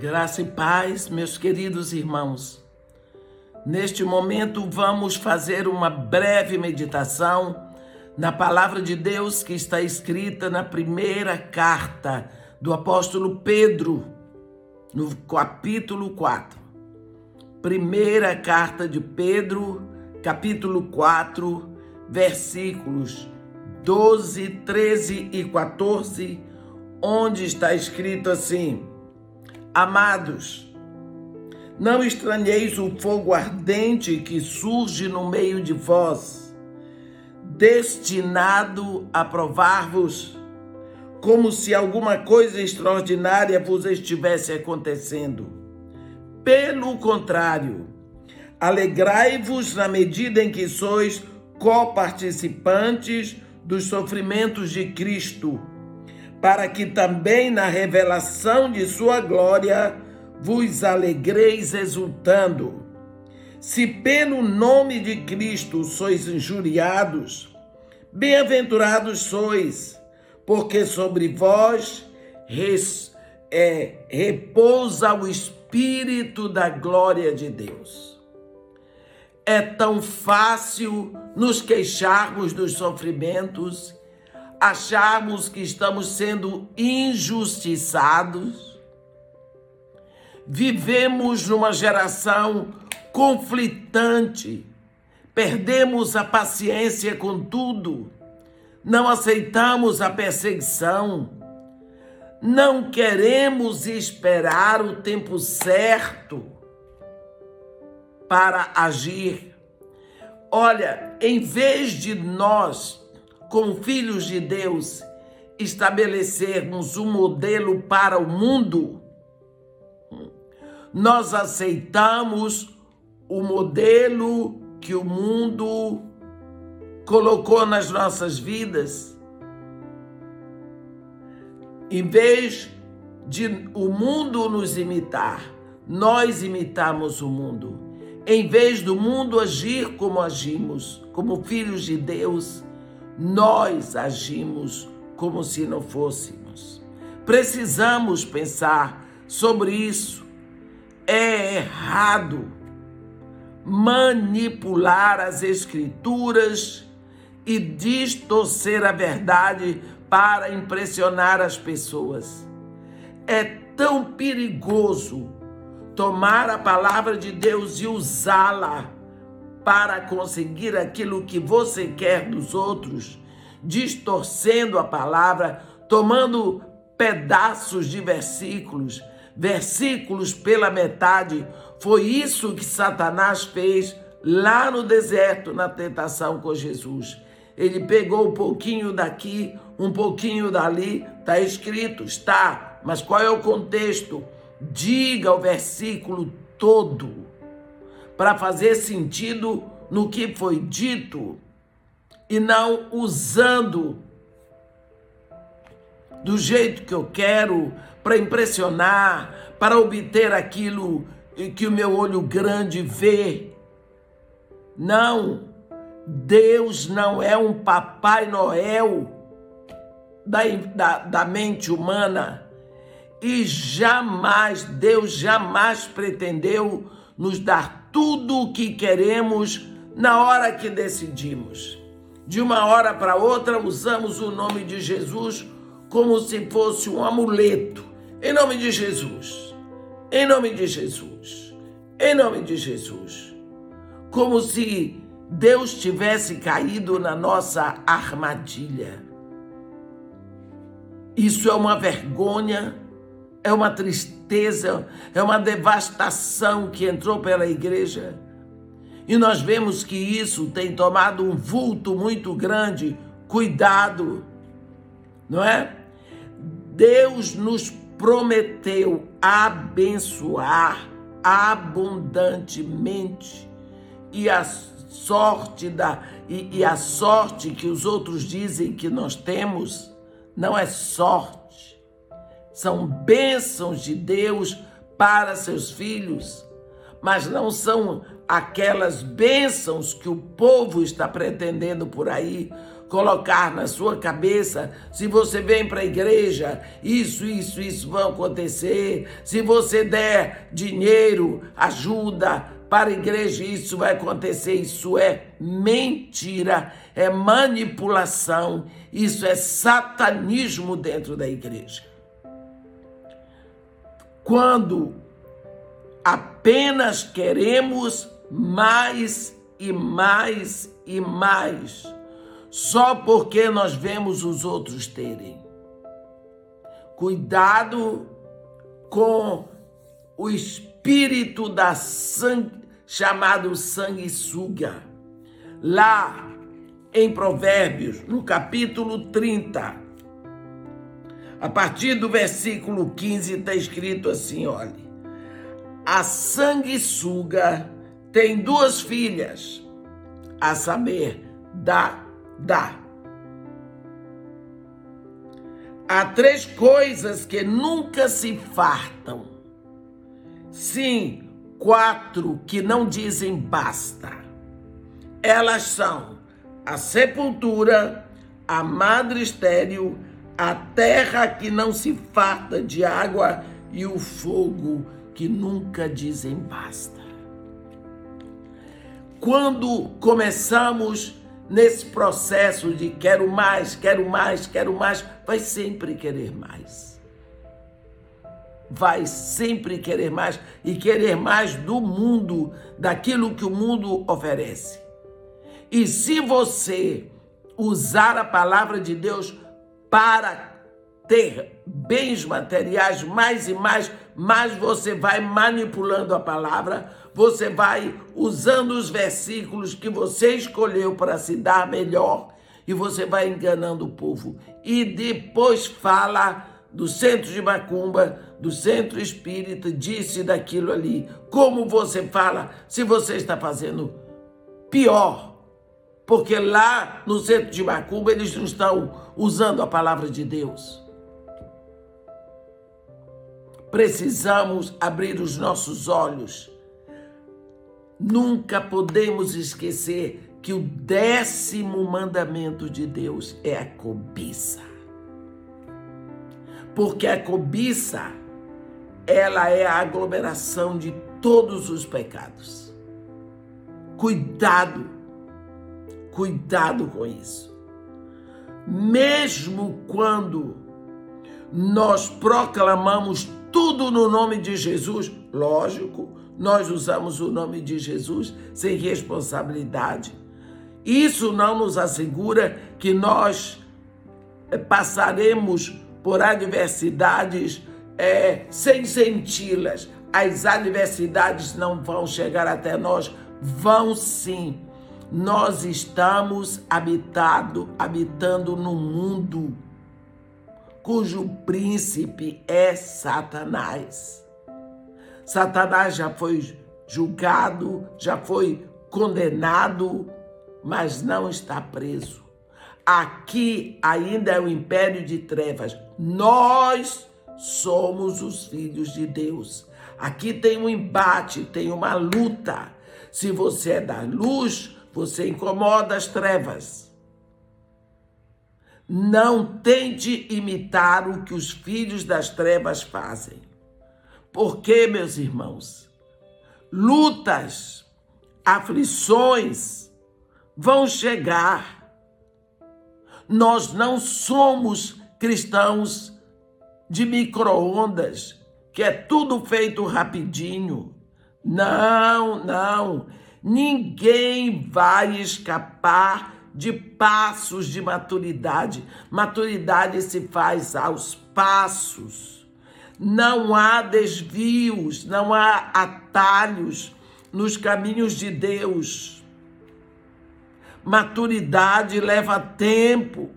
Graça e paz, meus queridos irmãos. Neste momento vamos fazer uma breve meditação na palavra de Deus que está escrita na primeira carta do apóstolo Pedro, no capítulo 4. Primeira carta de Pedro, capítulo 4, versículos 12, 13 e 14, onde está escrito assim: Amados, não estranheis o fogo ardente que surge no meio de vós, destinado a provar-vos, como se alguma coisa extraordinária vos estivesse acontecendo. Pelo contrário, alegrai-vos na medida em que sois coparticipantes dos sofrimentos de Cristo para que também na revelação de sua glória vos alegreis exultando. Se pelo nome de Cristo sois injuriados, bem-aventurados sois, porque sobre vós res, é, repousa o Espírito da glória de Deus. É tão fácil nos queixarmos dos sofrimentos acharmos que estamos sendo injustiçados. Vivemos numa geração conflitante, perdemos a paciência com tudo, não aceitamos a perseguição, não queremos esperar o tempo certo para agir. Olha, em vez de nós como filhos de Deus, estabelecermos um modelo para o mundo, nós aceitamos o modelo que o mundo colocou nas nossas vidas. Em vez de o mundo nos imitar, nós imitamos o mundo. Em vez do mundo agir como agimos, como filhos de Deus, nós agimos como se não fôssemos. Precisamos pensar sobre isso. É errado manipular as Escrituras e distorcer a verdade para impressionar as pessoas. É tão perigoso tomar a palavra de Deus e usá-la para conseguir aquilo que você quer dos outros, distorcendo a palavra, tomando pedaços de versículos, versículos pela metade. Foi isso que Satanás fez lá no deserto, na tentação com Jesus. Ele pegou um pouquinho daqui, um pouquinho dali, está escrito, está, mas qual é o contexto? Diga o versículo todo para fazer sentido no que foi dito e não usando do jeito que eu quero para impressionar, para obter aquilo que o meu olho grande vê. Não, Deus não é um Papai Noel da, da, da mente humana e jamais, Deus jamais pretendeu nos dar tudo o que queremos na hora que decidimos. De uma hora para outra, usamos o nome de Jesus como se fosse um amuleto. Em nome de Jesus. Em nome de Jesus. Em nome de Jesus. Como se Deus tivesse caído na nossa armadilha. Isso é uma vergonha é uma tristeza, é uma devastação que entrou pela igreja. E nós vemos que isso tem tomado um vulto muito grande. Cuidado, não é? Deus nos prometeu abençoar abundantemente e a sorte da e, e a sorte que os outros dizem que nós temos não é sorte são bênçãos de Deus para seus filhos, mas não são aquelas bênçãos que o povo está pretendendo por aí, colocar na sua cabeça, se você vem para a igreja, isso, isso, isso vão acontecer. Se você der dinheiro, ajuda para a igreja, isso vai acontecer. Isso é mentira, é manipulação, isso é satanismo dentro da igreja. Quando apenas queremos mais e mais e mais só porque nós vemos os outros terem. Cuidado com o espírito da sangue, chamado sanguessuga. Lá em Provérbios, no capítulo 30, a partir do versículo 15, está escrito assim: olhe, a sanguessuga tem duas filhas, a saber, da dá. Há três coisas que nunca se fartam. Sim, quatro que não dizem basta. Elas são a sepultura, a madre estéril, a terra que não se farta de água e o fogo que nunca dizem basta. Quando começamos nesse processo de quero mais, quero mais, quero mais, vai sempre querer mais. Vai sempre querer mais e querer mais do mundo, daquilo que o mundo oferece. E se você usar a palavra de Deus para ter bens materiais mais e mais, mais você vai manipulando a palavra, você vai usando os versículos que você escolheu para se dar melhor e você vai enganando o povo. E depois fala do centro de Macumba, do centro espírita, disse daquilo ali. Como você fala se você está fazendo pior? Porque lá no centro de Macumba eles não estão usando a palavra de Deus. Precisamos abrir os nossos olhos Nunca podemos esquecer que o décimo mandamento de Deus é a cobiça. Porque a cobiça, ela é a aglomeração de todos os pecados. Cuidado, cuidado com isso. Mesmo quando nós proclamamos tudo no nome de Jesus, lógico, nós usamos o nome de Jesus sem responsabilidade. Isso não nos assegura que nós eh, passaremos por adversidades é, sem senti-las. As adversidades não vão chegar até nós, vão sim. Nós estamos habitado, habitando num mundo cujo príncipe é Satanás. Satanás já foi julgado, já foi condenado, mas não está preso. Aqui ainda é o império de trevas. Nós somos os filhos de Deus. Aqui tem um embate, tem uma luta. Se você é da luz, você incomoda as trevas. Não tente imitar o que os filhos das trevas fazem. Porque, meus irmãos, lutas, aflições vão chegar. Nós não somos cristãos de micro-ondas, que é tudo feito rapidinho. Não, não. Ninguém vai escapar de passos de maturidade. Maturidade se faz aos passos não há desvios, não há atalhos nos caminhos de Deus. Maturidade leva tempo,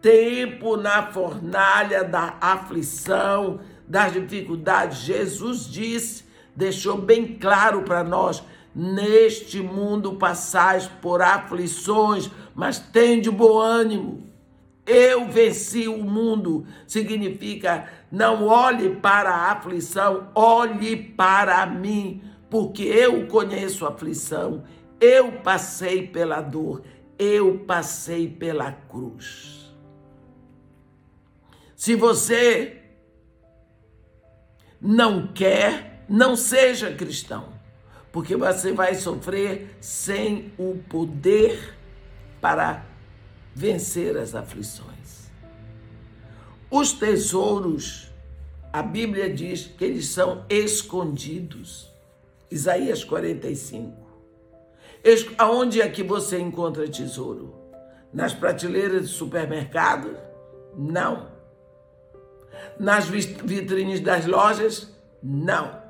tempo na fornalha da aflição, das dificuldades. Jesus disse, deixou bem claro para nós: neste mundo passais por aflições, mas tende bom ânimo. Eu venci o mundo significa não olhe para a aflição, olhe para mim, porque eu conheço a aflição, eu passei pela dor, eu passei pela cruz. Se você não quer, não seja cristão, porque você vai sofrer sem o poder para vencer as aflições. Os tesouros, a Bíblia diz que eles são escondidos. Isaías 45. Aonde é que você encontra tesouro? Nas prateleiras do supermercado? Não. Nas vitrines das lojas? Não.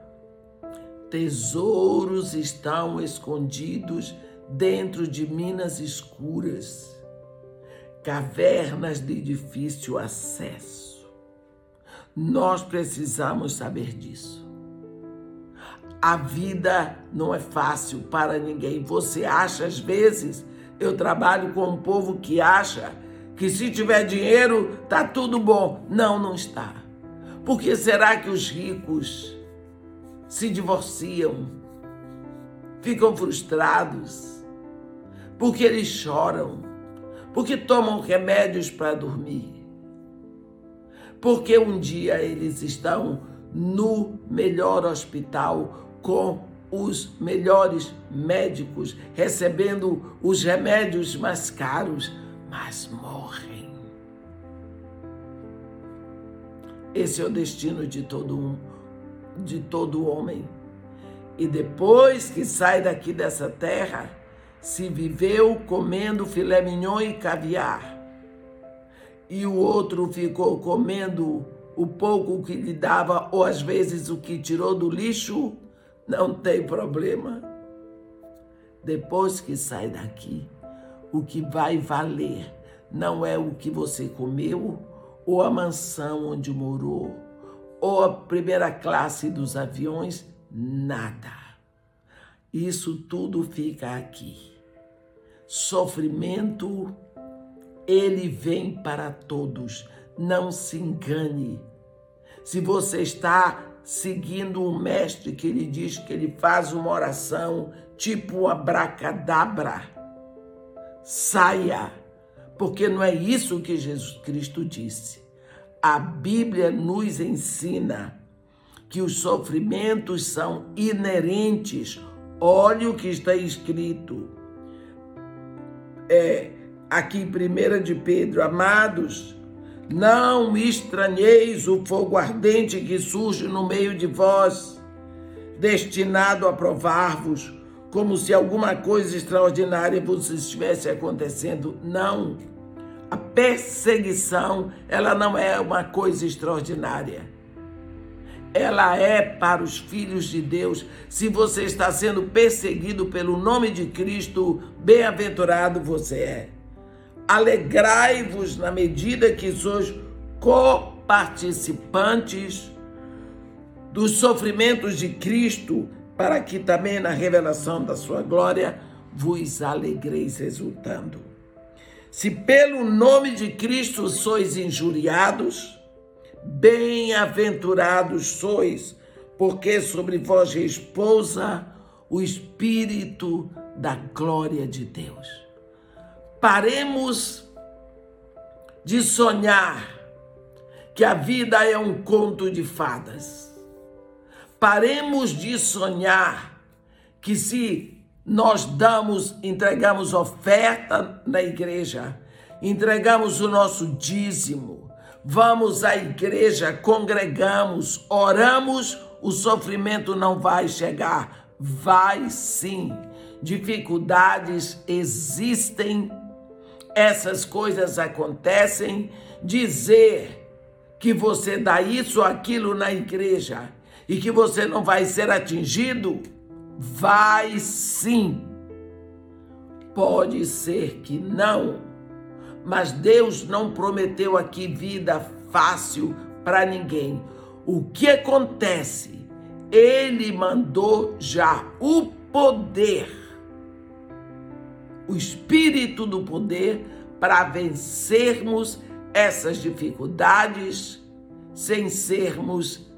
Tesouros estão escondidos dentro de minas escuras, cavernas de difícil acesso. Nós precisamos saber disso. A vida não é fácil para ninguém. Você acha, às vezes, eu trabalho com um povo que acha que se tiver dinheiro, tá tudo bom. Não, não está. Por que será que os ricos se divorciam, ficam frustrados? Porque eles choram, porque tomam remédios para dormir. Porque um dia eles estão no melhor hospital com os melhores médicos, recebendo os remédios mais caros, mas morrem. Esse é o destino de todo um, de todo homem. E depois que sai daqui dessa terra, se viveu comendo filé mignon e caviar. E o outro ficou comendo o pouco que lhe dava, ou às vezes o que tirou do lixo, não tem problema. Depois que sai daqui, o que vai valer não é o que você comeu, ou a mansão onde morou, ou a primeira classe dos aviões, nada. Isso tudo fica aqui. Sofrimento, ele vem para todos. Não se engane. Se você está seguindo um mestre que ele diz que ele faz uma oração tipo abracadabra. Saia, porque não é isso que Jesus Cristo disse. A Bíblia nos ensina que os sofrimentos são inerentes. Olhe o que está escrito. É, aqui em 1 de Pedro, amados, não estranheis o fogo ardente que surge no meio de vós, destinado a provar-vos, como se alguma coisa extraordinária vos estivesse acontecendo. Não. A perseguição, ela não é uma coisa extraordinária. Ela é para os filhos de Deus. Se você está sendo perseguido pelo nome de Cristo, bem-aventurado você é. Alegrai-vos na medida que sois coparticipantes dos sofrimentos de Cristo, para que também na revelação da sua glória vos alegreis exultando. Se pelo nome de Cristo sois injuriados, bem-aventurados sois, porque sobre vós repousa o Espírito da glória de Deus. Paremos de sonhar que a vida é um conto de fadas. Paremos de sonhar que se nós damos, entregamos oferta na igreja, entregamos o nosso dízimo, vamos à igreja, congregamos, oramos, o sofrimento não vai chegar. Vai sim. Dificuldades existem essas coisas acontecem, dizer que você dá isso ou aquilo na igreja e que você não vai ser atingido, vai sim. Pode ser que não, mas Deus não prometeu aqui vida fácil para ninguém. O que acontece? Ele mandou já o poder o espírito do poder para vencermos essas dificuldades sem sermos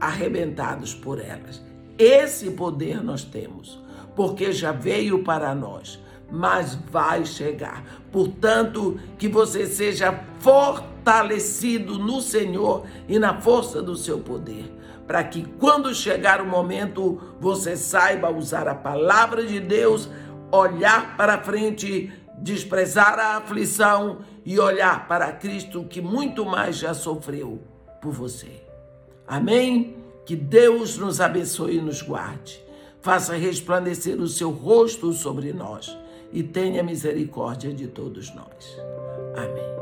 arrebentados por elas. Esse poder nós temos, porque já veio para nós. mas vai chegar. Portanto, que você seja fortalecido no Senhor e na força do seu poder, para que quando chegar o momento você saiba usar a palavra de Deus, olhar para frente, desprezar a aflição e olhar para Cristo que muito mais já sofreu por você. Amém? Que Deus nos abençoe e nos guarde. Faça resplandecer o seu rosto sobre nós e tenha misericórdia de todos nós. Amém.